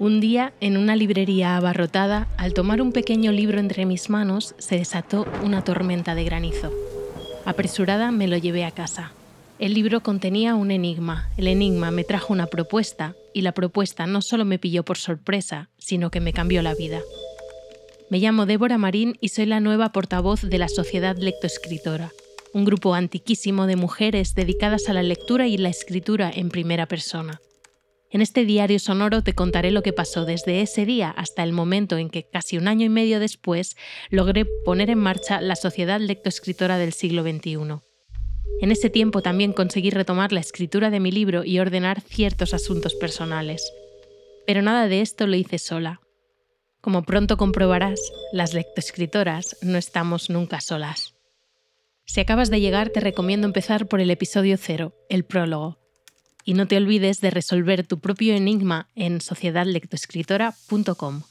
Un día, en una librería abarrotada, al tomar un pequeño libro entre mis manos, se desató una tormenta de granizo. Apresurada me lo llevé a casa. El libro contenía un enigma. El enigma me trajo una propuesta y la propuesta no solo me pilló por sorpresa, sino que me cambió la vida. Me llamo Débora Marín y soy la nueva portavoz de la Sociedad Lectoescritora, un grupo antiquísimo de mujeres dedicadas a la lectura y la escritura en primera persona. En este diario sonoro te contaré lo que pasó desde ese día hasta el momento en que, casi un año y medio después, logré poner en marcha la Sociedad Lectoescritora del siglo XXI. En ese tiempo también conseguí retomar la escritura de mi libro y ordenar ciertos asuntos personales. Pero nada de esto lo hice sola. Como pronto comprobarás, las lectoescritoras no estamos nunca solas. Si acabas de llegar, te recomiendo empezar por el episodio cero, el prólogo, y no te olvides de resolver tu propio enigma en sociedadlectoescritora.com.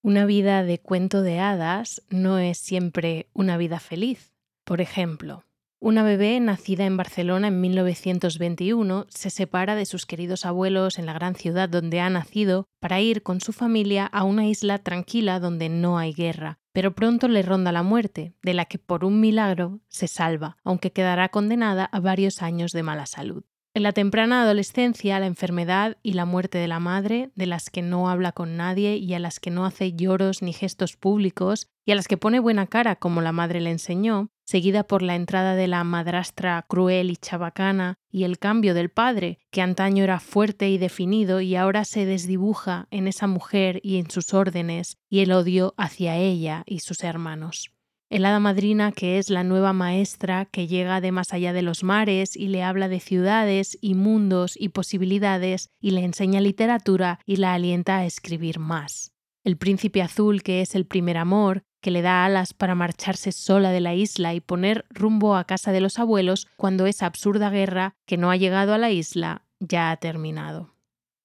Una vida de cuento de hadas no es siempre una vida feliz. Por ejemplo, una bebé nacida en Barcelona en 1921 se separa de sus queridos abuelos en la gran ciudad donde ha nacido para ir con su familia a una isla tranquila donde no hay guerra, pero pronto le ronda la muerte, de la que por un milagro se salva, aunque quedará condenada a varios años de mala salud. En la temprana adolescencia, la enfermedad y la muerte de la madre, de las que no habla con nadie y a las que no hace lloros ni gestos públicos, y a las que pone buena cara como la madre le enseñó, seguida por la entrada de la madrastra cruel y chabacana y el cambio del padre, que antaño era fuerte y definido y ahora se desdibuja en esa mujer y en sus órdenes, y el odio hacia ella y sus hermanos el hada madrina que es la nueva maestra que llega de más allá de los mares y le habla de ciudades y mundos y posibilidades y le enseña literatura y la alienta a escribir más. El príncipe azul que es el primer amor, que le da alas para marcharse sola de la isla y poner rumbo a casa de los abuelos cuando esa absurda guerra que no ha llegado a la isla ya ha terminado.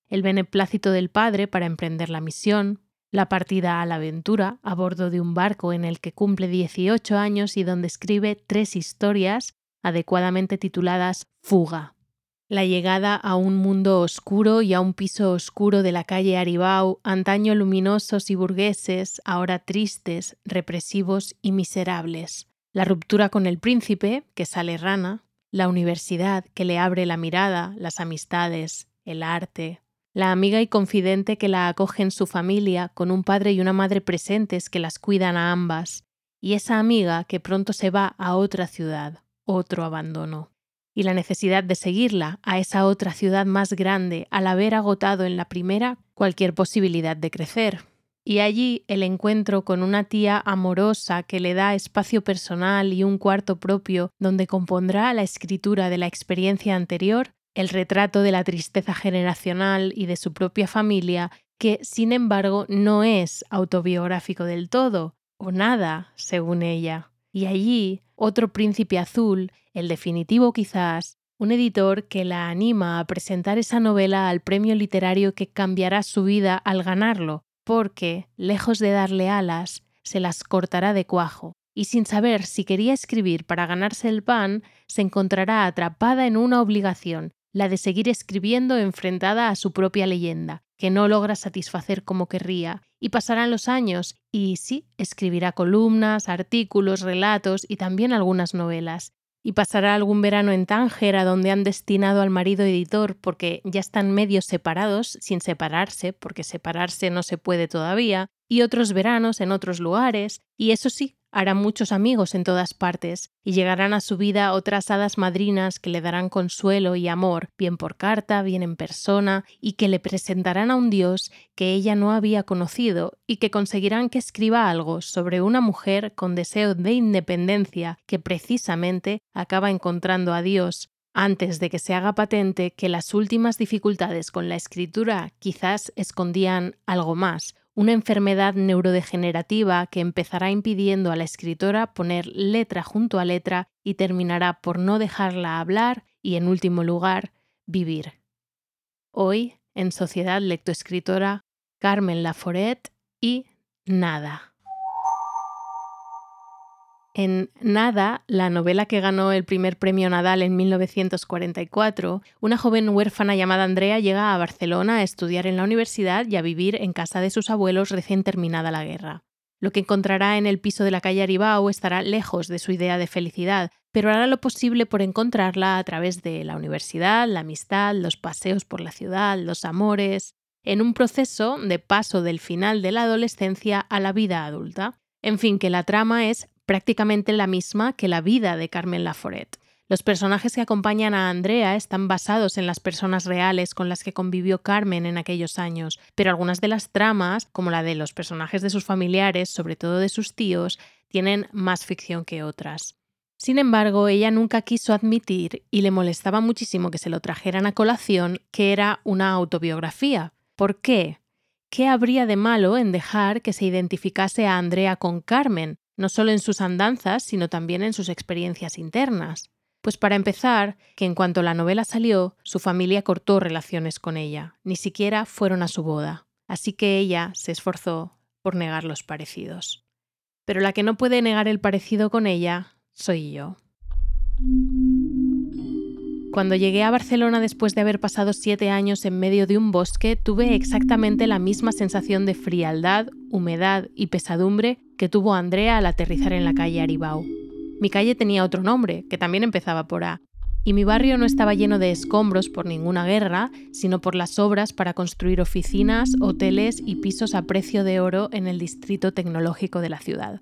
El beneplácito del padre para emprender la misión, la partida a la aventura a bordo de un barco en el que cumple 18 años y donde escribe tres historias adecuadamente tituladas Fuga. La llegada a un mundo oscuro y a un piso oscuro de la calle Aribau, antaño luminosos y burgueses, ahora tristes, represivos y miserables. La ruptura con el príncipe, que sale rana, la universidad, que le abre la mirada, las amistades, el arte, la amiga y confidente que la acoge en su familia, con un padre y una madre presentes que las cuidan a ambas, y esa amiga que pronto se va a otra ciudad, otro abandono. Y la necesidad de seguirla a esa otra ciudad más grande al haber agotado en la primera cualquier posibilidad de crecer. Y allí el encuentro con una tía amorosa que le da espacio personal y un cuarto propio donde compondrá la escritura de la experiencia anterior el retrato de la tristeza generacional y de su propia familia, que sin embargo no es autobiográfico del todo, o nada, según ella. Y allí, otro príncipe azul, el definitivo quizás, un editor que la anima a presentar esa novela al premio literario que cambiará su vida al ganarlo, porque, lejos de darle alas, se las cortará de cuajo, y sin saber si quería escribir para ganarse el pan, se encontrará atrapada en una obligación la de seguir escribiendo enfrentada a su propia leyenda, que no logra satisfacer como querría, y pasarán los años, y sí, escribirá columnas, artículos, relatos y también algunas novelas. Y pasará algún verano en Tánger, a donde han destinado al marido editor, porque ya están medio separados, sin separarse, porque separarse no se puede todavía, y otros veranos en otros lugares, y eso sí, hará muchos amigos en todas partes, y llegarán a su vida otras hadas madrinas que le darán consuelo y amor, bien por carta, bien en persona, y que le presentarán a un Dios que ella no había conocido, y que conseguirán que escriba algo sobre una mujer con deseo de independencia que precisamente acaba encontrando a Dios, antes de que se haga patente que las últimas dificultades con la escritura quizás escondían algo más, una enfermedad neurodegenerativa que empezará impidiendo a la escritora poner letra junto a letra y terminará por no dejarla hablar y, en último lugar, vivir. Hoy, en Sociedad Lectoescritora, Carmen Laforet y Nada. En Nada, la novela que ganó el primer premio Nadal en 1944, una joven huérfana llamada Andrea llega a Barcelona a estudiar en la universidad y a vivir en casa de sus abuelos recién terminada la guerra. Lo que encontrará en el piso de la calle Aribao estará lejos de su idea de felicidad, pero hará lo posible por encontrarla a través de la universidad, la amistad, los paseos por la ciudad, los amores, en un proceso de paso del final de la adolescencia a la vida adulta. En fin, que la trama es prácticamente la misma que la vida de Carmen Laforet. Los personajes que acompañan a Andrea están basados en las personas reales con las que convivió Carmen en aquellos años, pero algunas de las tramas, como la de los personajes de sus familiares, sobre todo de sus tíos, tienen más ficción que otras. Sin embargo, ella nunca quiso admitir, y le molestaba muchísimo que se lo trajeran a colación, que era una autobiografía. ¿Por qué? ¿Qué habría de malo en dejar que se identificase a Andrea con Carmen, no solo en sus andanzas, sino también en sus experiencias internas. Pues para empezar, que en cuanto la novela salió, su familia cortó relaciones con ella, ni siquiera fueron a su boda, así que ella se esforzó por negar los parecidos. Pero la que no puede negar el parecido con ella soy yo. Cuando llegué a Barcelona después de haber pasado siete años en medio de un bosque, tuve exactamente la misma sensación de frialdad, humedad y pesadumbre que tuvo Andrea al aterrizar en la calle Aribau. Mi calle tenía otro nombre, que también empezaba por A, y mi barrio no estaba lleno de escombros por ninguna guerra, sino por las obras para construir oficinas, hoteles y pisos a precio de oro en el distrito tecnológico de la ciudad.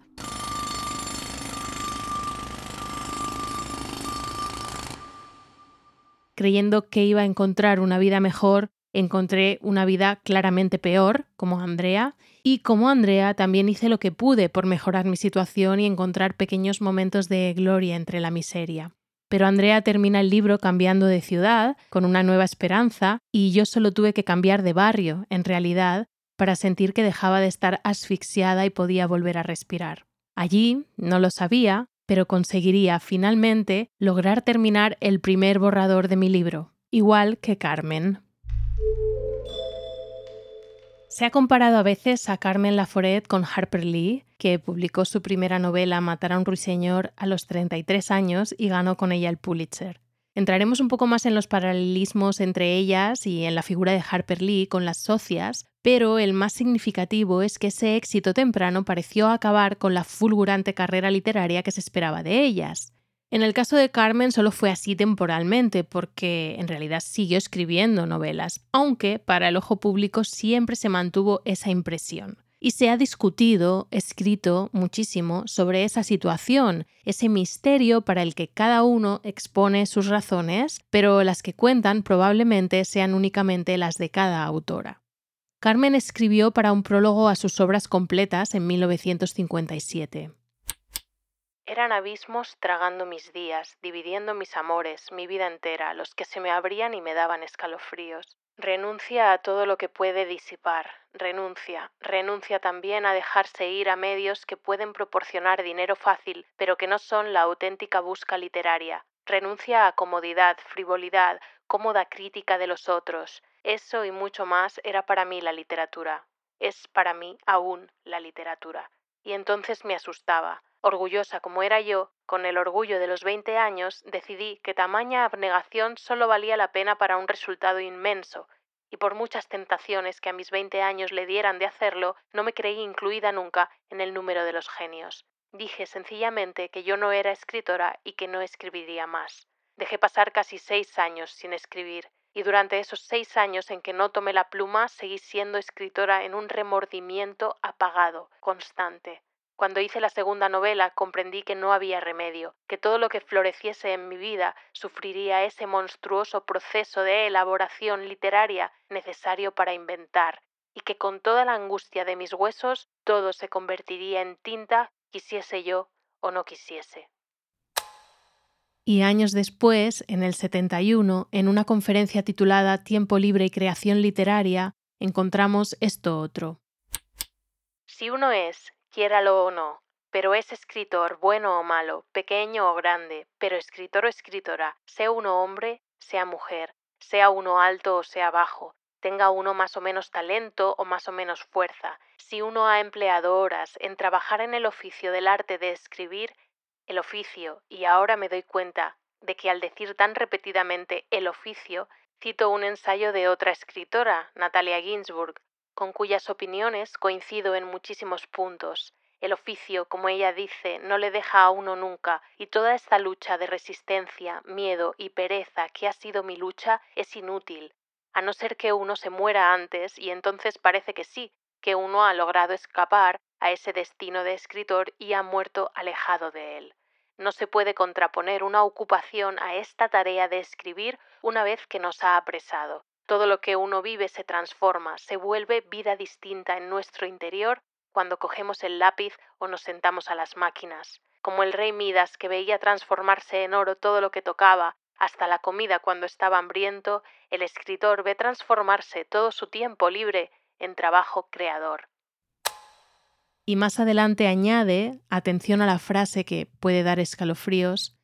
Creyendo que iba a encontrar una vida mejor, encontré una vida claramente peor, como Andrea, y como Andrea también hice lo que pude por mejorar mi situación y encontrar pequeños momentos de gloria entre la miseria. Pero Andrea termina el libro cambiando de ciudad, con una nueva esperanza, y yo solo tuve que cambiar de barrio, en realidad, para sentir que dejaba de estar asfixiada y podía volver a respirar. Allí, no lo sabía, pero conseguiría finalmente lograr terminar el primer borrador de mi libro, igual que Carmen. Se ha comparado a veces a Carmen Laforet con Harper Lee, que publicó su primera novela Matar a un ruiseñor a los 33 años y ganó con ella el Pulitzer. Entraremos un poco más en los paralelismos entre ellas y en la figura de Harper Lee con las socias, pero el más significativo es que ese éxito temprano pareció acabar con la fulgurante carrera literaria que se esperaba de ellas. En el caso de Carmen solo fue así temporalmente, porque en realidad siguió escribiendo novelas, aunque para el ojo público siempre se mantuvo esa impresión. Y se ha discutido, escrito muchísimo sobre esa situación, ese misterio para el que cada uno expone sus razones, pero las que cuentan probablemente sean únicamente las de cada autora. Carmen escribió para un prólogo a sus obras completas en 1957. Eran abismos tragando mis días, dividiendo mis amores, mi vida entera, los que se me abrían y me daban escalofríos. Renuncia a todo lo que puede disipar, renuncia, renuncia también a dejarse ir a medios que pueden proporcionar dinero fácil, pero que no son la auténtica busca literaria. Renuncia a comodidad, frivolidad, cómoda crítica de los otros. Eso y mucho más era para mí la literatura. Es para mí aún la literatura. Y entonces me asustaba. Orgullosa como era yo, con el orgullo de los veinte años, decidí que tamaña abnegación solo valía la pena para un resultado inmenso, y por muchas tentaciones que a mis veinte años le dieran de hacerlo, no me creí incluida nunca en el número de los genios. Dije sencillamente que yo no era escritora y que no escribiría más. Dejé pasar casi seis años sin escribir, y durante esos seis años en que no tomé la pluma seguí siendo escritora en un remordimiento apagado, constante. Cuando hice la segunda novela comprendí que no había remedio, que todo lo que floreciese en mi vida sufriría ese monstruoso proceso de elaboración literaria necesario para inventar, y que con toda la angustia de mis huesos todo se convertiría en tinta, quisiese yo o no quisiese. Y años después, en el 71, en una conferencia titulada Tiempo libre y creación literaria, encontramos esto otro. Si uno es quiéralo o no, pero es escritor, bueno o malo, pequeño o grande, pero escritor o escritora, sea uno hombre, sea mujer, sea uno alto o sea bajo, tenga uno más o menos talento o más o menos fuerza, si uno ha empleado horas en trabajar en el oficio del arte de escribir, el oficio, y ahora me doy cuenta de que al decir tan repetidamente el oficio, cito un ensayo de otra escritora, Natalia Ginsburg, con cuyas opiniones coincido en muchísimos puntos. El oficio, como ella dice, no le deja a uno nunca, y toda esta lucha de resistencia, miedo y pereza que ha sido mi lucha es inútil, a no ser que uno se muera antes, y entonces parece que sí, que uno ha logrado escapar a ese destino de escritor y ha muerto alejado de él. No se puede contraponer una ocupación a esta tarea de escribir una vez que nos ha apresado. Todo lo que uno vive se transforma, se vuelve vida distinta en nuestro interior cuando cogemos el lápiz o nos sentamos a las máquinas. Como el rey Midas que veía transformarse en oro todo lo que tocaba, hasta la comida cuando estaba hambriento, el escritor ve transformarse todo su tiempo libre en trabajo creador. Y más adelante añade, atención a la frase que puede dar escalofríos,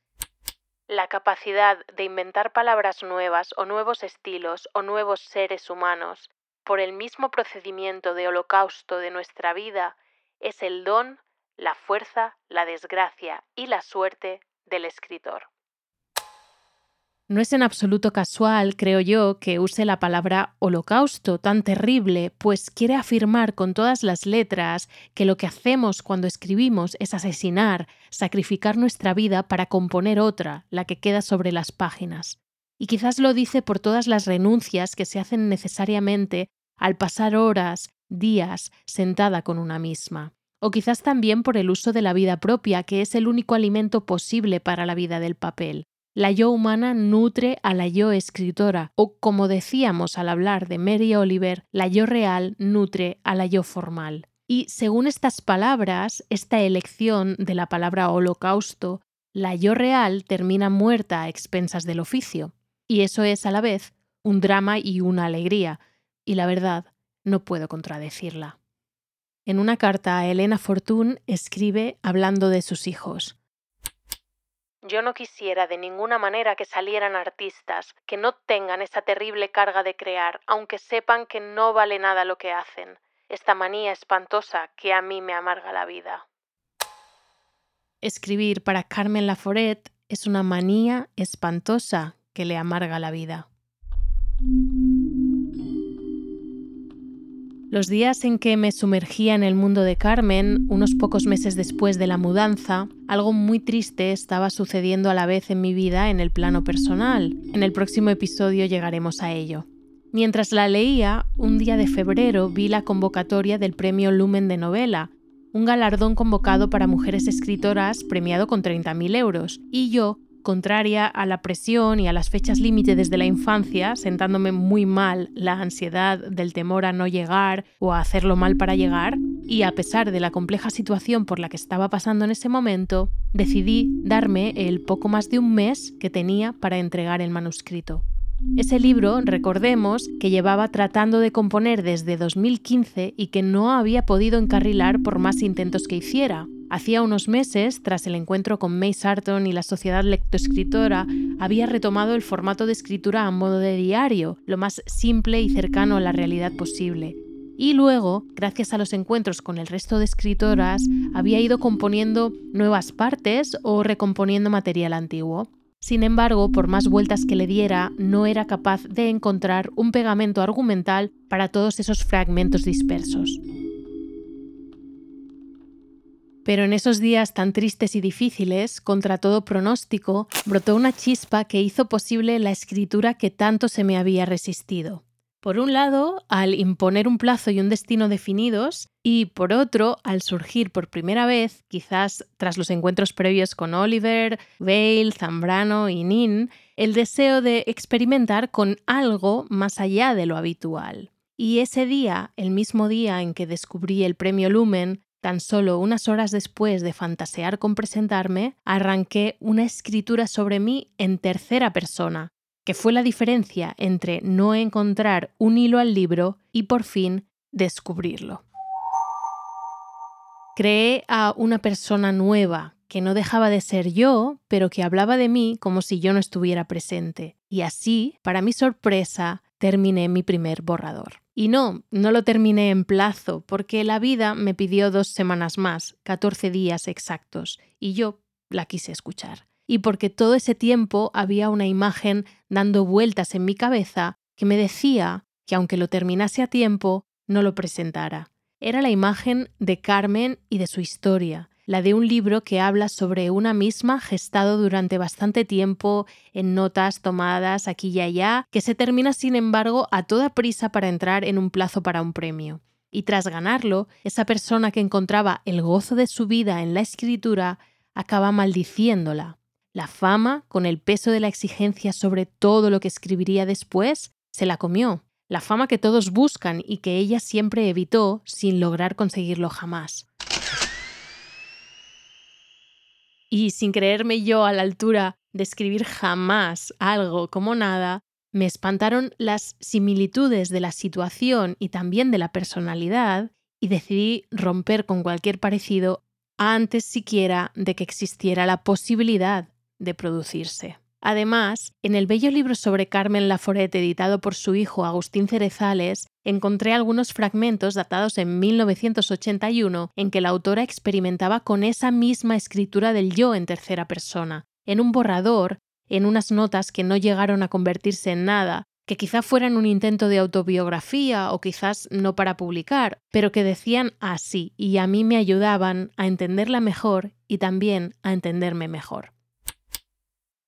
la capacidad de inventar palabras nuevas o nuevos estilos o nuevos seres humanos por el mismo procedimiento de holocausto de nuestra vida es el don, la fuerza, la desgracia y la suerte del escritor. No es en absoluto casual, creo yo, que use la palabra holocausto tan terrible, pues quiere afirmar con todas las letras que lo que hacemos cuando escribimos es asesinar, sacrificar nuestra vida para componer otra, la que queda sobre las páginas. Y quizás lo dice por todas las renuncias que se hacen necesariamente al pasar horas, días, sentada con una misma. O quizás también por el uso de la vida propia, que es el único alimento posible para la vida del papel la yo humana nutre a la yo escritora, o como decíamos al hablar de Mary Oliver, la yo real nutre a la yo formal. Y según estas palabras, esta elección de la palabra holocausto, la yo real termina muerta a expensas del oficio. Y eso es a la vez un drama y una alegría, y la verdad, no puedo contradecirla. En una carta a Elena Fortune escribe hablando de sus hijos. Yo no quisiera de ninguna manera que salieran artistas que no tengan esa terrible carga de crear, aunque sepan que no vale nada lo que hacen. Esta manía espantosa que a mí me amarga la vida. Escribir para Carmen Laforet es una manía espantosa que le amarga la vida. Los días en que me sumergía en el mundo de Carmen, unos pocos meses después de la mudanza, algo muy triste estaba sucediendo a la vez en mi vida en el plano personal. En el próximo episodio llegaremos a ello. Mientras la leía, un día de febrero vi la convocatoria del Premio Lumen de Novela, un galardón convocado para mujeres escritoras premiado con 30.000 euros, y yo contraria a la presión y a las fechas límite desde la infancia, sentándome muy mal la ansiedad del temor a no llegar o a hacerlo mal para llegar, y a pesar de la compleja situación por la que estaba pasando en ese momento, decidí darme el poco más de un mes que tenía para entregar el manuscrito. Ese libro, recordemos, que llevaba tratando de componer desde 2015 y que no había podido encarrilar por más intentos que hiciera, Hacía unos meses, tras el encuentro con May Sarton y la Sociedad Lectoescritora, había retomado el formato de escritura a modo de diario, lo más simple y cercano a la realidad posible. Y luego, gracias a los encuentros con el resto de escritoras, había ido componiendo nuevas partes o recomponiendo material antiguo. Sin embargo, por más vueltas que le diera, no era capaz de encontrar un pegamento argumental para todos esos fragmentos dispersos. Pero en esos días tan tristes y difíciles, contra todo pronóstico, brotó una chispa que hizo posible la escritura que tanto se me había resistido. Por un lado, al imponer un plazo y un destino definidos, y por otro, al surgir por primera vez, quizás tras los encuentros previos con Oliver, Vale, Zambrano y Nin, el deseo de experimentar con algo más allá de lo habitual. Y ese día, el mismo día en que descubrí el premio Lumen, Tan solo unas horas después de fantasear con presentarme, arranqué una escritura sobre mí en tercera persona, que fue la diferencia entre no encontrar un hilo al libro y por fin descubrirlo. Creé a una persona nueva, que no dejaba de ser yo, pero que hablaba de mí como si yo no estuviera presente. Y así, para mi sorpresa, terminé mi primer borrador. Y no, no lo terminé en plazo, porque la vida me pidió dos semanas más, 14 días exactos, y yo la quise escuchar. Y porque todo ese tiempo había una imagen dando vueltas en mi cabeza que me decía que aunque lo terminase a tiempo, no lo presentara. Era la imagen de Carmen y de su historia, la de un libro que habla sobre una misma gestado durante bastante tiempo en notas tomadas aquí y allá, que se termina sin embargo a toda prisa para entrar en un plazo para un premio. Y tras ganarlo, esa persona que encontraba el gozo de su vida en la escritura acaba maldiciéndola. La fama, con el peso de la exigencia sobre todo lo que escribiría después, se la comió. La fama que todos buscan y que ella siempre evitó sin lograr conseguirlo jamás. Y sin creerme yo a la altura de escribir jamás algo como nada, me espantaron las similitudes de la situación y también de la personalidad y decidí romper con cualquier parecido antes siquiera de que existiera la posibilidad de producirse. Además, en el bello libro sobre Carmen Laforet editado por su hijo Agustín Cerezales, encontré algunos fragmentos datados en 1981 en que la autora experimentaba con esa misma escritura del yo en tercera persona, en un borrador, en unas notas que no llegaron a convertirse en nada, que quizá fueran un intento de autobiografía o quizás no para publicar, pero que decían así y a mí me ayudaban a entenderla mejor y también a entenderme mejor.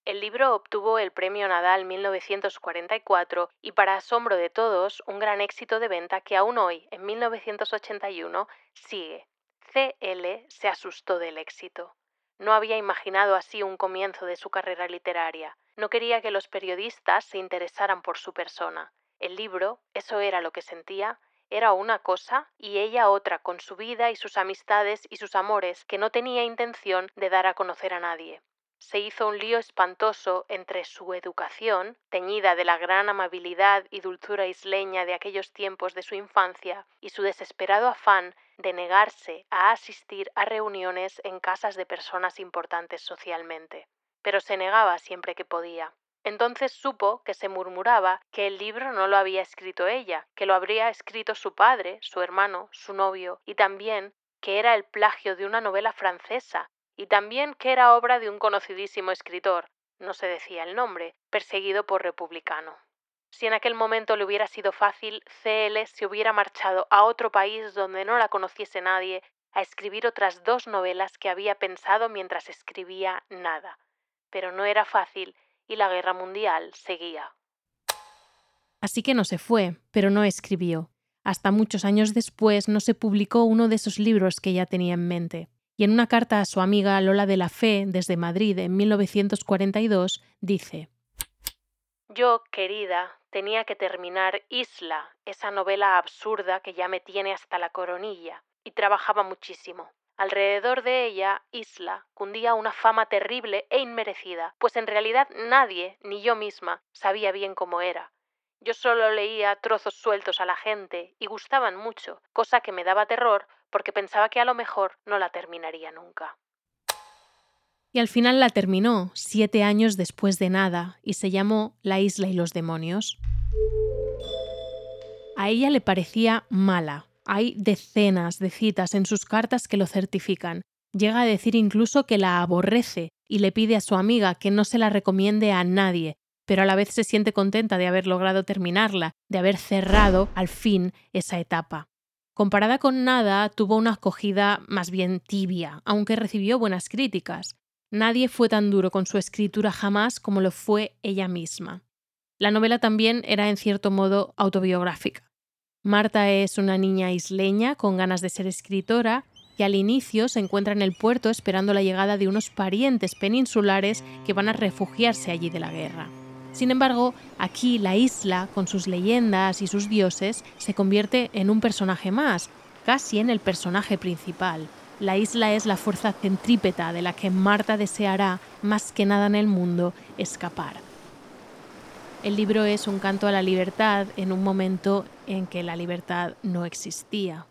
El libro obtuvo el Premio Nadal 1944 y para asombro de todos, un gran éxito de venta que aún hoy, en 1981, sigue. CL se asustó del éxito. No había imaginado así un comienzo de su carrera literaria. No quería que los periodistas se interesaran por su persona. El libro, eso era lo que sentía, era una cosa y ella otra, con su vida y sus amistades y sus amores que no tenía intención de dar a conocer a nadie se hizo un lío espantoso entre su educación, teñida de la gran amabilidad y dulzura isleña de aquellos tiempos de su infancia, y su desesperado afán de negarse a asistir a reuniones en casas de personas importantes socialmente. Pero se negaba siempre que podía. Entonces supo que se murmuraba que el libro no lo había escrito ella, que lo habría escrito su padre, su hermano, su novio, y también que era el plagio de una novela francesa y también que era obra de un conocidísimo escritor, no se decía el nombre, perseguido por republicano. Si en aquel momento le hubiera sido fácil, CL se hubiera marchado a otro país donde no la conociese nadie a escribir otras dos novelas que había pensado mientras escribía nada. Pero no era fácil y la guerra mundial seguía. Así que no se fue, pero no escribió. Hasta muchos años después no se publicó uno de esos libros que ya tenía en mente y en una carta a su amiga Lola de la Fe desde Madrid en 1942 dice Yo, querida, tenía que terminar Isla, esa novela absurda que ya me tiene hasta la coronilla, y trabajaba muchísimo. Alrededor de ella, Isla, cundía una fama terrible e inmerecida, pues en realidad nadie, ni yo misma, sabía bien cómo era. Yo solo leía trozos sueltos a la gente y gustaban mucho, cosa que me daba terror porque pensaba que a lo mejor no la terminaría nunca. Y al final la terminó, siete años después de nada, y se llamó La isla y los demonios. A ella le parecía mala. Hay decenas de citas en sus cartas que lo certifican. Llega a decir incluso que la aborrece y le pide a su amiga que no se la recomiende a nadie, pero a la vez se siente contenta de haber logrado terminarla, de haber cerrado al fin esa etapa. Comparada con Nada, tuvo una acogida más bien tibia, aunque recibió buenas críticas. Nadie fue tan duro con su escritura jamás como lo fue ella misma. La novela también era en cierto modo autobiográfica. Marta es una niña isleña con ganas de ser escritora que al inicio se encuentra en el puerto esperando la llegada de unos parientes peninsulares que van a refugiarse allí de la guerra. Sin embargo, aquí la isla, con sus leyendas y sus dioses, se convierte en un personaje más, casi en el personaje principal. La isla es la fuerza centrípeta de la que Marta deseará, más que nada en el mundo, escapar. El libro es un canto a la libertad en un momento en que la libertad no existía.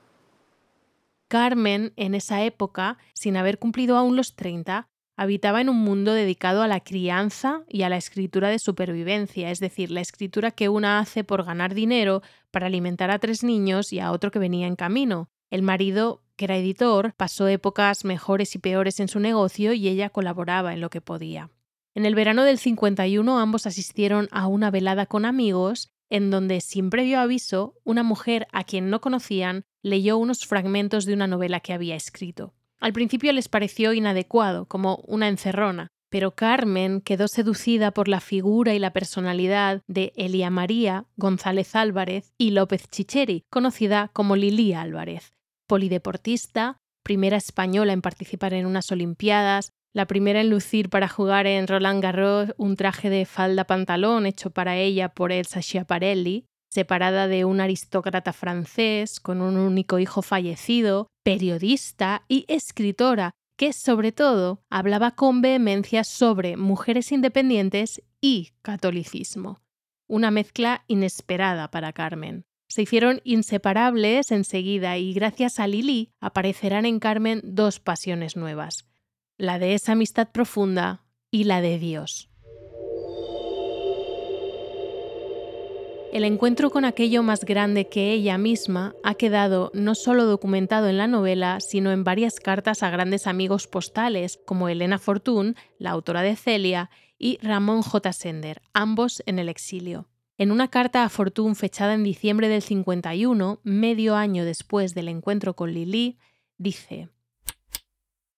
Carmen, en esa época, sin haber cumplido aún los 30, habitaba en un mundo dedicado a la crianza y a la escritura de supervivencia, es decir, la escritura que una hace por ganar dinero para alimentar a tres niños y a otro que venía en camino. El marido, que era editor, pasó épocas mejores y peores en su negocio y ella colaboraba en lo que podía. En el verano del 51 ambos asistieron a una velada con amigos en donde, sin previo aviso, una mujer a quien no conocían leyó unos fragmentos de una novela que había escrito. Al principio les pareció inadecuado, como una encerrona, pero Carmen quedó seducida por la figura y la personalidad de Elia María González Álvarez y López Chicheri, conocida como Lili Álvarez, polideportista, primera española en participar en unas Olimpiadas, la primera en lucir para jugar en Roland Garros un traje de falda pantalón hecho para ella por Elsa Schiaparelli, separada de un aristócrata francés con un único hijo fallecido, periodista y escritora que sobre todo hablaba con vehemencia sobre mujeres independientes y catolicismo. Una mezcla inesperada para Carmen. Se hicieron inseparables enseguida y gracias a Lili aparecerán en Carmen dos pasiones nuevas, la de esa amistad profunda y la de Dios. El encuentro con aquello más grande que ella misma ha quedado no solo documentado en la novela, sino en varias cartas a grandes amigos postales como Elena Fortún, la autora de Celia, y Ramón J. Sender, ambos en el exilio. En una carta a Fortún fechada en diciembre del 51, medio año después del encuentro con Lili, dice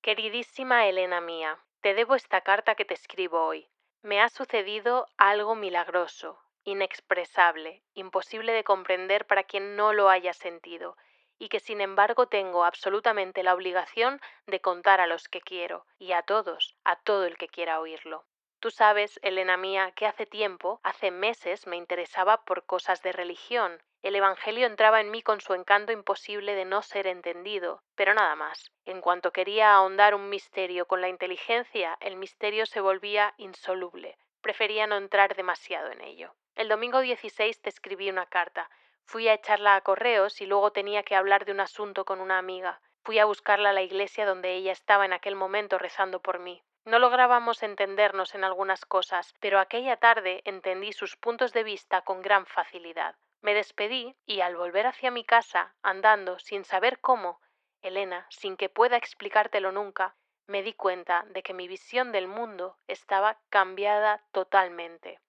Queridísima Elena mía, te debo esta carta que te escribo hoy. Me ha sucedido algo milagroso, inexpresable, imposible de comprender para quien no lo haya sentido, y que sin embargo tengo absolutamente la obligación de contar a los que quiero, y a todos, a todo el que quiera oírlo. Tú sabes, Elena mía, que hace tiempo, hace meses, me interesaba por cosas de religión. El Evangelio entraba en mí con su encanto imposible de no ser entendido, pero nada más. En cuanto quería ahondar un misterio con la inteligencia, el misterio se volvía insoluble. Prefería no entrar demasiado en ello. El domingo 16 te escribí una carta. Fui a echarla a correos y luego tenía que hablar de un asunto con una amiga. Fui a buscarla a la iglesia donde ella estaba en aquel momento rezando por mí. No lográbamos entendernos en algunas cosas, pero aquella tarde entendí sus puntos de vista con gran facilidad. Me despedí y al volver hacia mi casa, andando sin saber cómo, Elena, sin que pueda explicártelo nunca, me di cuenta de que mi visión del mundo estaba cambiada totalmente.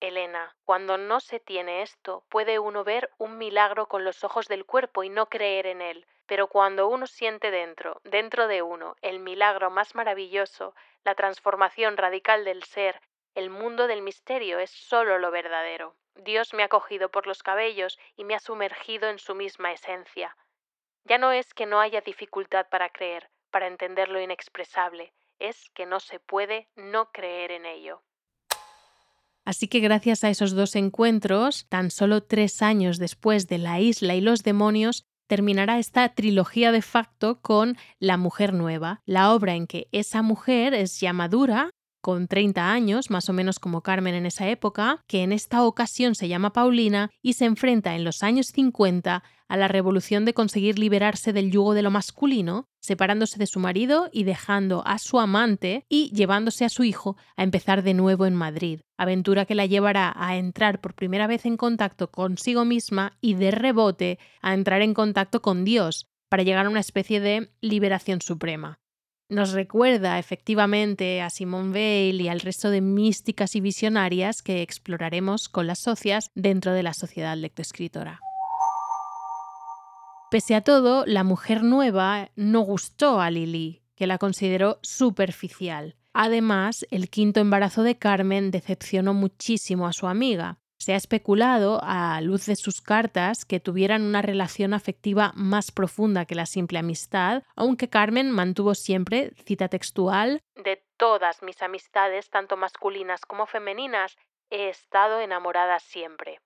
Elena, cuando no se tiene esto, puede uno ver un milagro con los ojos del cuerpo y no creer en él, pero cuando uno siente dentro, dentro de uno, el milagro más maravilloso, la transformación radical del ser, el mundo del misterio es sólo lo verdadero. Dios me ha cogido por los cabellos y me ha sumergido en su misma esencia. Ya no es que no haya dificultad para creer, para entender lo inexpresable, es que no se puede no creer en ello. Así que gracias a esos dos encuentros, tan solo tres años después de La isla y los demonios, terminará esta trilogía de facto con La mujer nueva, la obra en que esa mujer es ya madura, con 30 años, más o menos como Carmen en esa época, que en esta ocasión se llama Paulina y se enfrenta en los años 50 a la revolución de conseguir liberarse del yugo de lo masculino, separándose de su marido y dejando a su amante y llevándose a su hijo a empezar de nuevo en Madrid, aventura que la llevará a entrar por primera vez en contacto consigo misma y de rebote a entrar en contacto con Dios, para llegar a una especie de liberación suprema. Nos recuerda efectivamente a Simone Weil y al resto de místicas y visionarias que exploraremos con las socias dentro de la sociedad lectoescritora. Pese a todo, la mujer nueva no gustó a Lili, que la consideró superficial. Además, el quinto embarazo de Carmen decepcionó muchísimo a su amiga. Se ha especulado, a luz de sus cartas, que tuvieran una relación afectiva más profunda que la simple amistad, aunque Carmen mantuvo siempre, cita textual, De todas mis amistades, tanto masculinas como femeninas, he estado enamorada siempre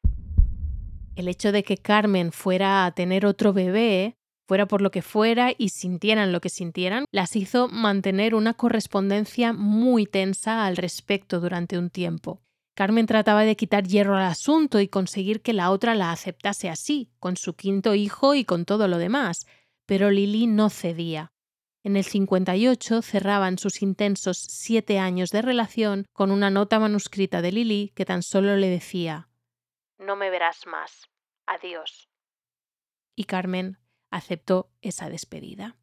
el hecho de que Carmen fuera a tener otro bebé, fuera por lo que fuera y sintieran lo que sintieran, las hizo mantener una correspondencia muy tensa al respecto durante un tiempo. Carmen trataba de quitar hierro al asunto y conseguir que la otra la aceptase así, con su quinto hijo y con todo lo demás, pero Lili no cedía. En el 58 cerraban sus intensos siete años de relación con una nota manuscrita de Lili que tan solo le decía no me verás más. Adiós. Y Carmen aceptó esa despedida.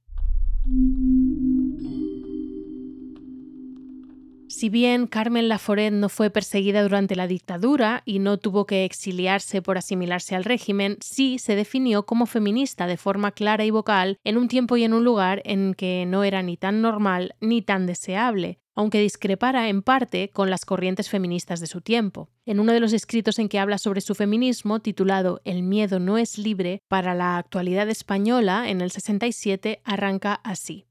Si bien Carmen Laforet no fue perseguida durante la dictadura y no tuvo que exiliarse por asimilarse al régimen, sí se definió como feminista de forma clara y vocal en un tiempo y en un lugar en que no era ni tan normal ni tan deseable, aunque discrepara en parte con las corrientes feministas de su tiempo. En uno de los escritos en que habla sobre su feminismo, titulado El miedo no es libre, para la actualidad española, en el 67, arranca así.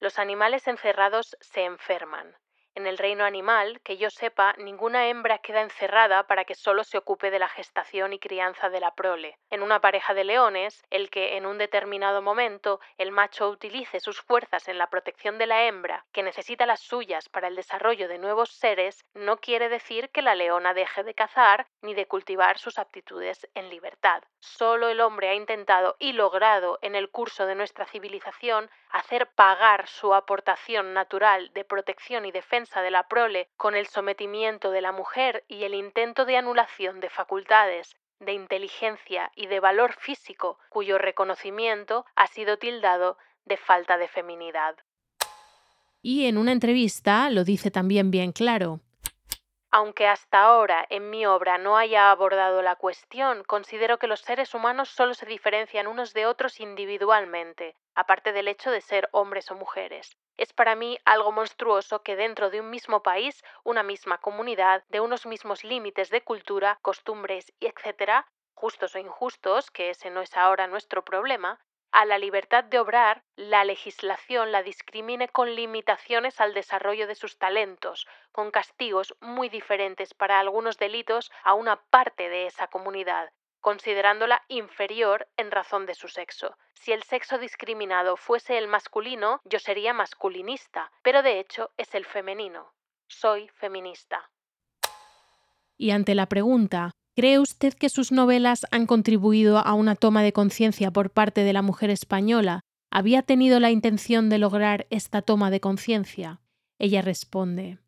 Los animales encerrados se enferman. En el reino animal, que yo sepa, ninguna hembra queda encerrada para que solo se ocupe de la gestación y crianza de la prole. En una pareja de leones, el que en un determinado momento el macho utilice sus fuerzas en la protección de la hembra, que necesita las suyas para el desarrollo de nuevos seres, no quiere decir que la leona deje de cazar ni de cultivar sus aptitudes en libertad. Solo el hombre ha intentado y logrado en el curso de nuestra civilización hacer pagar su aportación natural de protección y defensa de la prole con el sometimiento de la mujer y el intento de anulación de facultades, de inteligencia y de valor físico, cuyo reconocimiento ha sido tildado de falta de feminidad. Y en una entrevista lo dice también bien claro. Aunque hasta ahora en mi obra no haya abordado la cuestión, considero que los seres humanos solo se diferencian unos de otros individualmente, aparte del hecho de ser hombres o mujeres. Es para mí algo monstruoso que dentro de un mismo país, una misma comunidad, de unos mismos límites de cultura, costumbres y etcétera, justos o injustos, que ese no es ahora nuestro problema, a la libertad de obrar, la legislación la discrimine con limitaciones al desarrollo de sus talentos, con castigos muy diferentes para algunos delitos a una parte de esa comunidad, considerándola inferior en razón de su sexo. Si el sexo discriminado fuese el masculino, yo sería masculinista, pero de hecho es el femenino. Soy feminista. Y ante la pregunta, ¿cree usted que sus novelas han contribuido a una toma de conciencia por parte de la mujer española? ¿Había tenido la intención de lograr esta toma de conciencia? Ella responde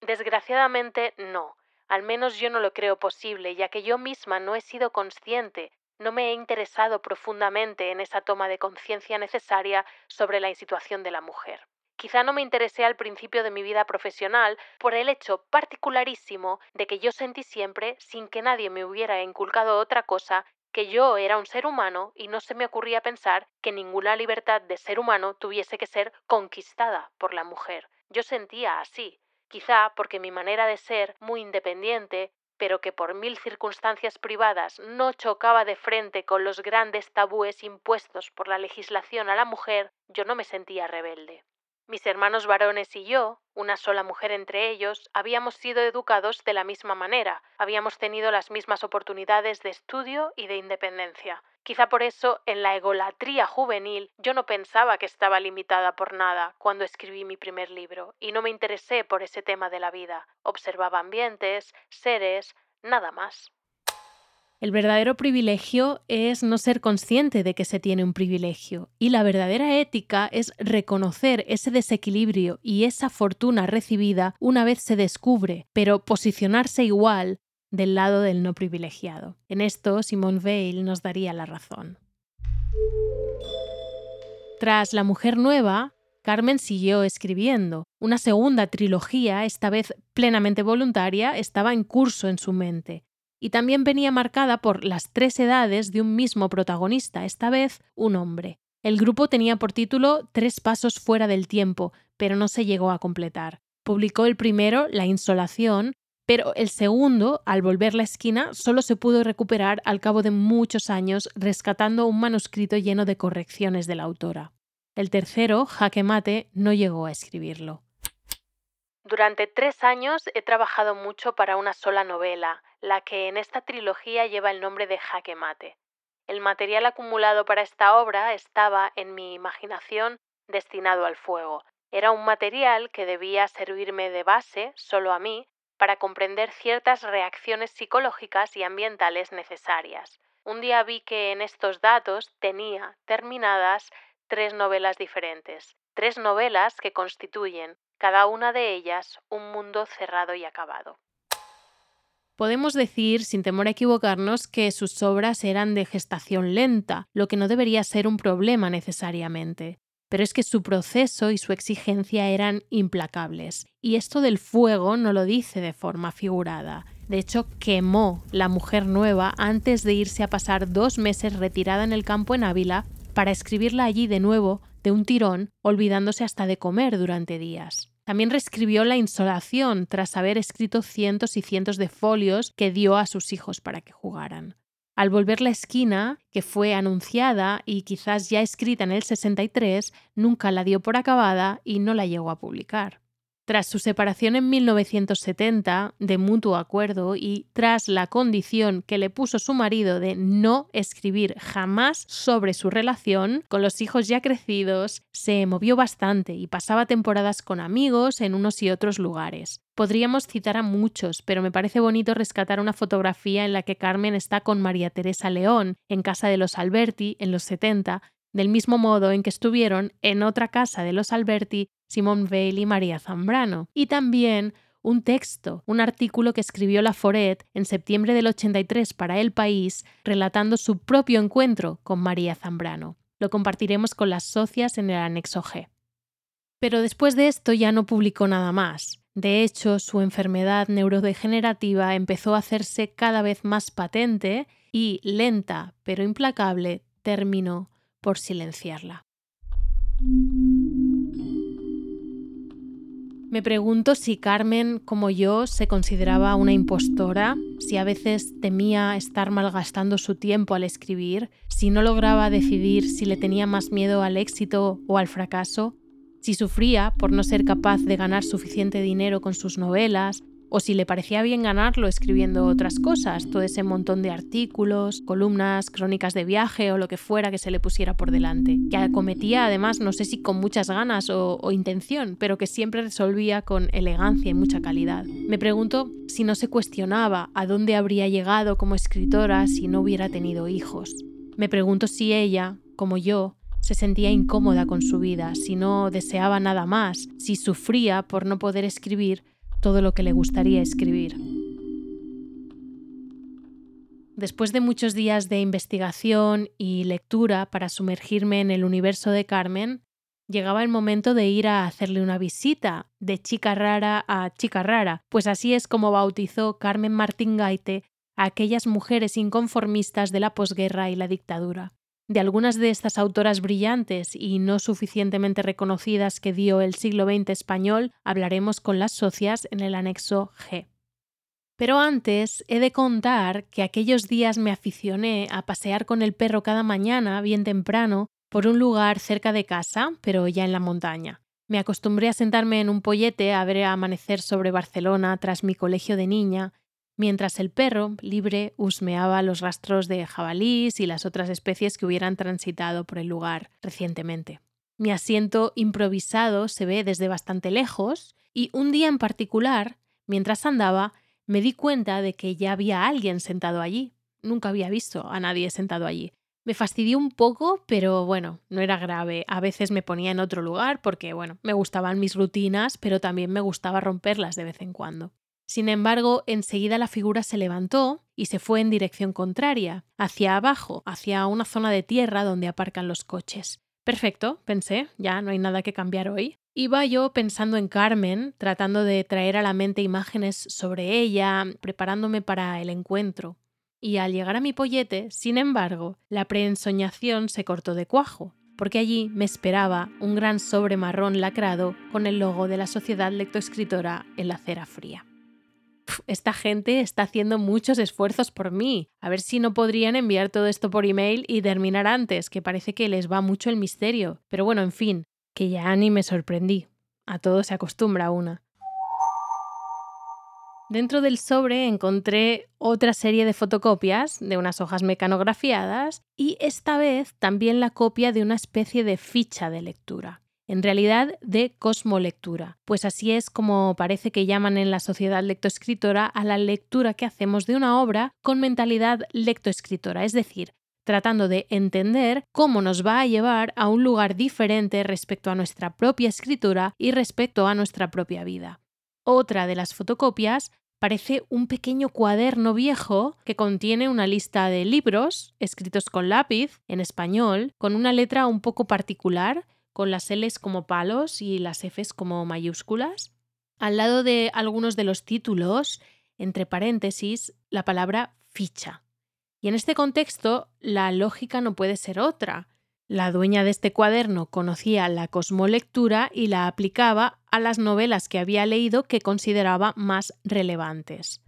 Desgraciadamente no. Al menos yo no lo creo posible, ya que yo misma no he sido consciente, no me he interesado profundamente en esa toma de conciencia necesaria sobre la situación de la mujer. Quizá no me interesé al principio de mi vida profesional por el hecho particularísimo de que yo sentí siempre, sin que nadie me hubiera inculcado otra cosa, que yo era un ser humano y no se me ocurría pensar que ninguna libertad de ser humano tuviese que ser conquistada por la mujer. Yo sentía así, quizá porque mi manera de ser, muy independiente, pero que por mil circunstancias privadas no chocaba de frente con los grandes tabúes impuestos por la legislación a la mujer, yo no me sentía rebelde. Mis hermanos varones y yo, una sola mujer entre ellos, habíamos sido educados de la misma manera, habíamos tenido las mismas oportunidades de estudio y de independencia. Quizá por eso, en la egolatría juvenil, yo no pensaba que estaba limitada por nada cuando escribí mi primer libro, y no me interesé por ese tema de la vida. Observaba ambientes, seres, nada más. El verdadero privilegio es no ser consciente de que se tiene un privilegio y la verdadera ética es reconocer ese desequilibrio y esa fortuna recibida una vez se descubre, pero posicionarse igual del lado del no privilegiado. En esto Simone Weil nos daría la razón. Tras La Mujer Nueva, Carmen siguió escribiendo. Una segunda trilogía, esta vez plenamente voluntaria, estaba en curso en su mente y también venía marcada por las tres edades de un mismo protagonista, esta vez un hombre. El grupo tenía por título Tres pasos fuera del tiempo, pero no se llegó a completar. Publicó el primero, La insolación, pero el segundo, al volver la esquina, solo se pudo recuperar al cabo de muchos años rescatando un manuscrito lleno de correcciones de la autora. El tercero, Jaque Mate, no llegó a escribirlo. Durante tres años he trabajado mucho para una sola novela, la que en esta trilogía lleva el nombre de Jaque Mate. El material acumulado para esta obra estaba, en mi imaginación, destinado al fuego. Era un material que debía servirme de base, solo a mí, para comprender ciertas reacciones psicológicas y ambientales necesarias. Un día vi que en estos datos tenía terminadas tres novelas diferentes, tres novelas que constituyen cada una de ellas un mundo cerrado y acabado. Podemos decir, sin temor a equivocarnos, que sus obras eran de gestación lenta, lo que no debería ser un problema necesariamente. Pero es que su proceso y su exigencia eran implacables. Y esto del fuego no lo dice de forma figurada. De hecho, quemó la mujer nueva antes de irse a pasar dos meses retirada en el campo en Ávila para escribirla allí de nuevo de un tirón, olvidándose hasta de comer durante días. También reescribió la insolación tras haber escrito cientos y cientos de folios que dio a sus hijos para que jugaran. Al volver la esquina, que fue anunciada y quizás ya escrita en el 63, nunca la dio por acabada y no la llegó a publicar. Tras su separación en 1970, de mutuo acuerdo, y tras la condición que le puso su marido de no escribir jamás sobre su relación, con los hijos ya crecidos, se movió bastante y pasaba temporadas con amigos en unos y otros lugares. Podríamos citar a muchos, pero me parece bonito rescatar una fotografía en la que Carmen está con María Teresa León, en casa de los Alberti, en los 70, del mismo modo en que estuvieron en otra casa de los Alberti Simone Veil y María Zambrano. Y también un texto, un artículo que escribió Laforet en septiembre del 83 para El País, relatando su propio encuentro con María Zambrano. Lo compartiremos con las socias en el anexo G. Pero después de esto ya no publicó nada más. De hecho, su enfermedad neurodegenerativa empezó a hacerse cada vez más patente y, lenta pero implacable, terminó por silenciarla. Me pregunto si Carmen, como yo, se consideraba una impostora, si a veces temía estar malgastando su tiempo al escribir, si no lograba decidir si le tenía más miedo al éxito o al fracaso, si sufría por no ser capaz de ganar suficiente dinero con sus novelas, o si le parecía bien ganarlo escribiendo otras cosas, todo ese montón de artículos, columnas, crónicas de viaje o lo que fuera que se le pusiera por delante, que acometía además no sé si con muchas ganas o, o intención, pero que siempre resolvía con elegancia y mucha calidad. Me pregunto si no se cuestionaba a dónde habría llegado como escritora si no hubiera tenido hijos. Me pregunto si ella, como yo, se sentía incómoda con su vida, si no deseaba nada más, si sufría por no poder escribir todo lo que le gustaría escribir. Después de muchos días de investigación y lectura para sumergirme en el universo de Carmen, llegaba el momento de ir a hacerle una visita de chica rara a chica rara, pues así es como bautizó Carmen Martín Gaite a aquellas mujeres inconformistas de la posguerra y la dictadura. De algunas de estas autoras brillantes y no suficientemente reconocidas que dio el siglo XX español hablaremos con las socias en el anexo G. Pero antes he de contar que aquellos días me aficioné a pasear con el perro cada mañana, bien temprano, por un lugar cerca de casa, pero ya en la montaña. Me acostumbré a sentarme en un pollete a ver amanecer sobre Barcelona tras mi colegio de niña mientras el perro, libre, husmeaba los rastros de jabalís y las otras especies que hubieran transitado por el lugar recientemente. Mi asiento improvisado se ve desde bastante lejos y un día en particular, mientras andaba, me di cuenta de que ya había alguien sentado allí. Nunca había visto a nadie sentado allí. Me fastidió un poco, pero bueno, no era grave. A veces me ponía en otro lugar porque, bueno, me gustaban mis rutinas, pero también me gustaba romperlas de vez en cuando. Sin embargo, enseguida la figura se levantó y se fue en dirección contraria, hacia abajo, hacia una zona de tierra donde aparcan los coches. Perfecto, pensé, ya no hay nada que cambiar hoy. Iba yo pensando en Carmen, tratando de traer a la mente imágenes sobre ella, preparándome para el encuentro. Y al llegar a mi pollete, sin embargo, la preensoñación se cortó de cuajo, porque allí me esperaba un gran sobre marrón lacrado con el logo de la Sociedad Lectoescritora en la cera fría esta gente está haciendo muchos esfuerzos por mí. A ver si no podrían enviar todo esto por email y terminar antes, que parece que les va mucho el misterio. Pero bueno, en fin, que ya ni me sorprendí. A todo se acostumbra una. Dentro del sobre encontré otra serie de fotocopias de unas hojas mecanografiadas y esta vez también la copia de una especie de ficha de lectura en realidad de cosmolectura, pues así es como parece que llaman en la sociedad lectoescritora a la lectura que hacemos de una obra con mentalidad lectoescritora, es decir, tratando de entender cómo nos va a llevar a un lugar diferente respecto a nuestra propia escritura y respecto a nuestra propia vida. Otra de las fotocopias parece un pequeño cuaderno viejo que contiene una lista de libros escritos con lápiz en español, con una letra un poco particular, con las L's como palos y las F's como mayúsculas. Al lado de algunos de los títulos, entre paréntesis, la palabra ficha. Y en este contexto, la lógica no puede ser otra. La dueña de este cuaderno conocía la cosmolectura y la aplicaba a las novelas que había leído que consideraba más relevantes.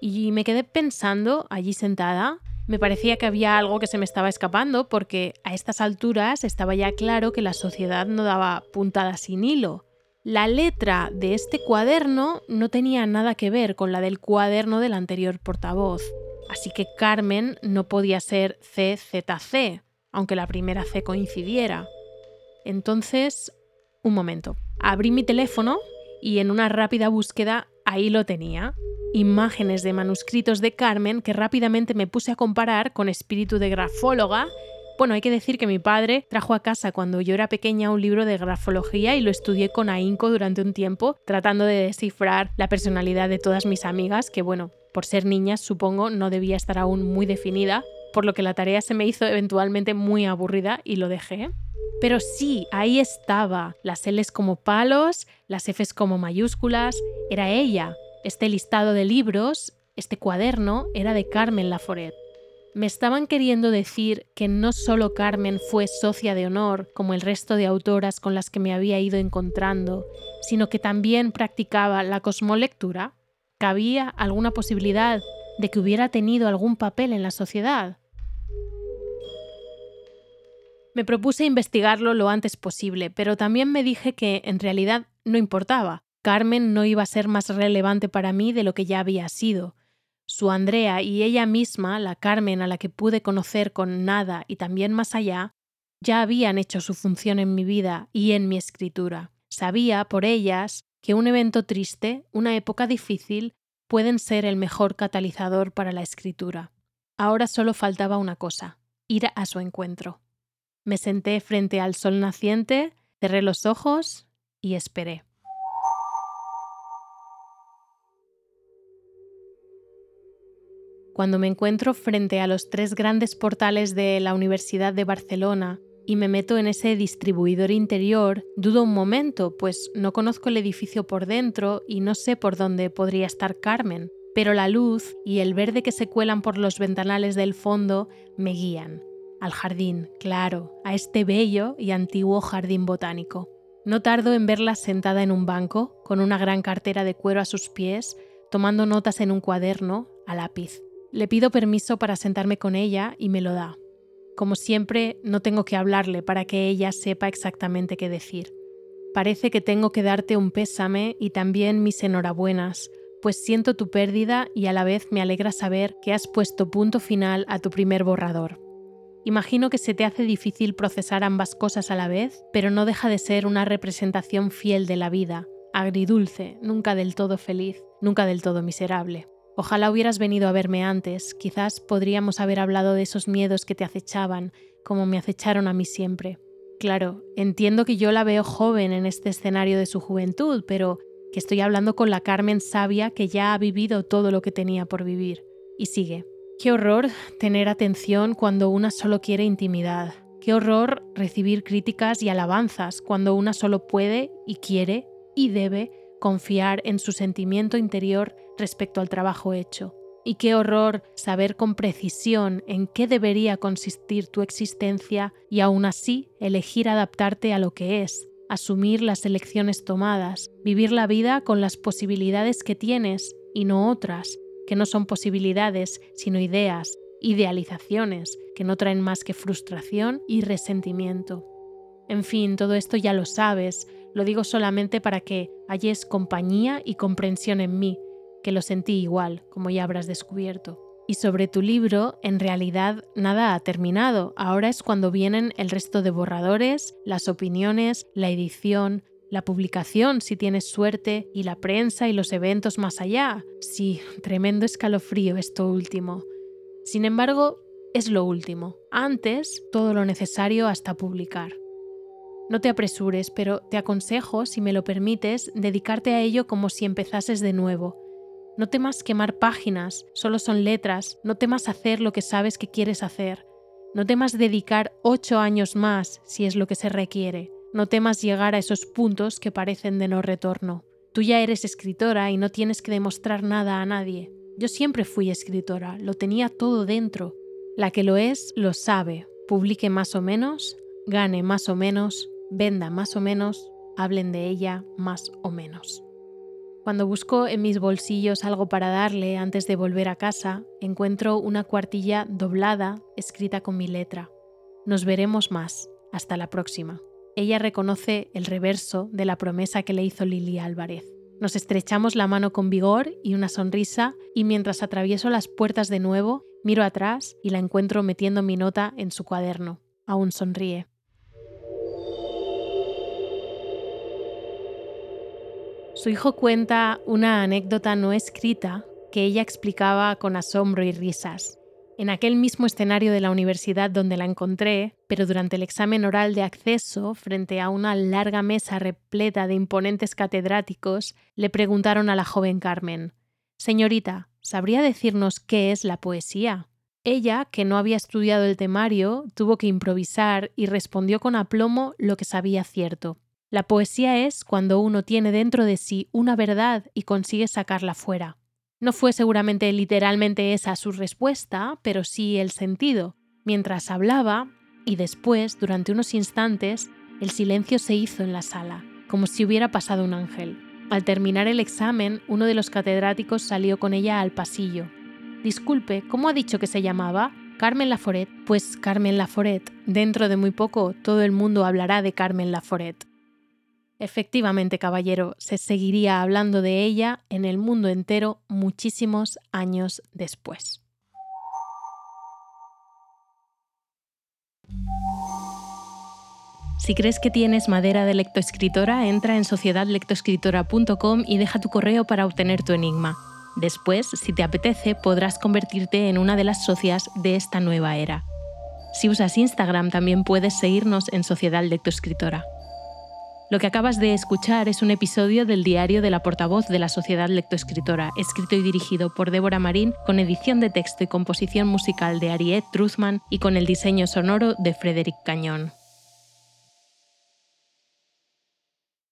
Y me quedé pensando allí sentada, me parecía que había algo que se me estaba escapando porque a estas alturas estaba ya claro que la sociedad no daba puntada sin hilo. La letra de este cuaderno no tenía nada que ver con la del cuaderno del anterior portavoz. Así que Carmen no podía ser CZC, aunque la primera C coincidiera. Entonces, un momento. Abrí mi teléfono y en una rápida búsqueda ahí lo tenía. Imágenes de manuscritos de Carmen que rápidamente me puse a comparar con espíritu de grafóloga. Bueno, hay que decir que mi padre trajo a casa cuando yo era pequeña un libro de grafología y lo estudié con ahínco durante un tiempo, tratando de descifrar la personalidad de todas mis amigas, que bueno, por ser niñas, supongo, no debía estar aún muy definida, por lo que la tarea se me hizo eventualmente muy aburrida y lo dejé. Pero sí, ahí estaba, las L's como palos, las F's como mayúsculas, era ella. Este listado de libros, este cuaderno, era de Carmen Laforet. Me estaban queriendo decir que no solo Carmen fue socia de honor, como el resto de autoras con las que me había ido encontrando, sino que también practicaba la cosmolectura. ¿Cabía alguna posibilidad de que hubiera tenido algún papel en la sociedad? Me propuse investigarlo lo antes posible, pero también me dije que en realidad no importaba. Carmen no iba a ser más relevante para mí de lo que ya había sido. Su Andrea y ella misma, la Carmen a la que pude conocer con nada y también más allá, ya habían hecho su función en mi vida y en mi escritura. Sabía, por ellas, que un evento triste, una época difícil, pueden ser el mejor catalizador para la escritura. Ahora solo faltaba una cosa, ir a su encuentro. Me senté frente al sol naciente, cerré los ojos y esperé. Cuando me encuentro frente a los tres grandes portales de la Universidad de Barcelona, y me meto en ese distribuidor interior, dudo un momento, pues no conozco el edificio por dentro y no sé por dónde podría estar Carmen, pero la luz y el verde que se cuelan por los ventanales del fondo me guían. Al jardín, claro, a este bello y antiguo jardín botánico. No tardo en verla sentada en un banco, con una gran cartera de cuero a sus pies, tomando notas en un cuaderno, a lápiz. Le pido permiso para sentarme con ella y me lo da. Como siempre, no tengo que hablarle para que ella sepa exactamente qué decir. Parece que tengo que darte un pésame y también mis enhorabuenas, pues siento tu pérdida y a la vez me alegra saber que has puesto punto final a tu primer borrador. Imagino que se te hace difícil procesar ambas cosas a la vez, pero no deja de ser una representación fiel de la vida, agridulce, nunca del todo feliz, nunca del todo miserable. Ojalá hubieras venido a verme antes, quizás podríamos haber hablado de esos miedos que te acechaban, como me acecharon a mí siempre. Claro, entiendo que yo la veo joven en este escenario de su juventud, pero que estoy hablando con la Carmen sabia que ya ha vivido todo lo que tenía por vivir. Y sigue. Qué horror tener atención cuando una solo quiere intimidad. Qué horror recibir críticas y alabanzas cuando una solo puede y quiere y debe confiar en su sentimiento interior respecto al trabajo hecho. Y qué horror saber con precisión en qué debería consistir tu existencia y aún así elegir adaptarte a lo que es, asumir las elecciones tomadas, vivir la vida con las posibilidades que tienes y no otras, que no son posibilidades, sino ideas, idealizaciones, que no traen más que frustración y resentimiento. En fin, todo esto ya lo sabes, lo digo solamente para que halles compañía y comprensión en mí, que lo sentí igual, como ya habrás descubierto. Y sobre tu libro, en realidad nada ha terminado. Ahora es cuando vienen el resto de borradores, las opiniones, la edición, la publicación si tienes suerte y la prensa y los eventos más allá. Sí, tremendo escalofrío esto último. Sin embargo, es lo último. Antes, todo lo necesario hasta publicar. No te apresures, pero te aconsejo, si me lo permites, dedicarte a ello como si empezases de nuevo. No temas quemar páginas, solo son letras, no temas hacer lo que sabes que quieres hacer. No temas dedicar ocho años más si es lo que se requiere. No temas llegar a esos puntos que parecen de no retorno. Tú ya eres escritora y no tienes que demostrar nada a nadie. Yo siempre fui escritora, lo tenía todo dentro. La que lo es, lo sabe. Publique más o menos, gane más o menos, venda más o menos, hablen de ella más o menos. Cuando busco en mis bolsillos algo para darle antes de volver a casa, encuentro una cuartilla doblada escrita con mi letra. Nos veremos más. Hasta la próxima. Ella reconoce el reverso de la promesa que le hizo Lili Álvarez. Nos estrechamos la mano con vigor y una sonrisa y mientras atravieso las puertas de nuevo, miro atrás y la encuentro metiendo mi nota en su cuaderno. Aún sonríe. Su hijo cuenta una anécdota no escrita que ella explicaba con asombro y risas en aquel mismo escenario de la universidad donde la encontré, pero durante el examen oral de acceso, frente a una larga mesa repleta de imponentes catedráticos, le preguntaron a la joven Carmen, Señorita, ¿sabría decirnos qué es la poesía? Ella, que no había estudiado el temario, tuvo que improvisar y respondió con aplomo lo que sabía cierto. La poesía es cuando uno tiene dentro de sí una verdad y consigue sacarla fuera. No fue seguramente literalmente esa su respuesta, pero sí el sentido. Mientras hablaba, y después, durante unos instantes, el silencio se hizo en la sala, como si hubiera pasado un ángel. Al terminar el examen, uno de los catedráticos salió con ella al pasillo. Disculpe, ¿cómo ha dicho que se llamaba? Carmen Laforet. Pues Carmen Laforet. Dentro de muy poco todo el mundo hablará de Carmen Laforet. Efectivamente, caballero, se seguiría hablando de ella en el mundo entero muchísimos años después. Si crees que tienes madera de lectoescritora, entra en sociedadlectoescritora.com y deja tu correo para obtener tu enigma. Después, si te apetece, podrás convertirte en una de las socias de esta nueva era. Si usas Instagram, también puedes seguirnos en Sociedad Lectoescritora. Lo que acabas de escuchar es un episodio del diario de la portavoz de la Sociedad Lectoescritora, escrito y dirigido por Débora Marín, con edición de texto y composición musical de Ariette Truthman y con el diseño sonoro de Frederick Cañón.